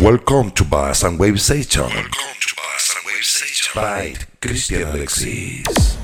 Welcome to Bass and Wave Station Welcome to Bass and Wave Station. by Christian Alexis.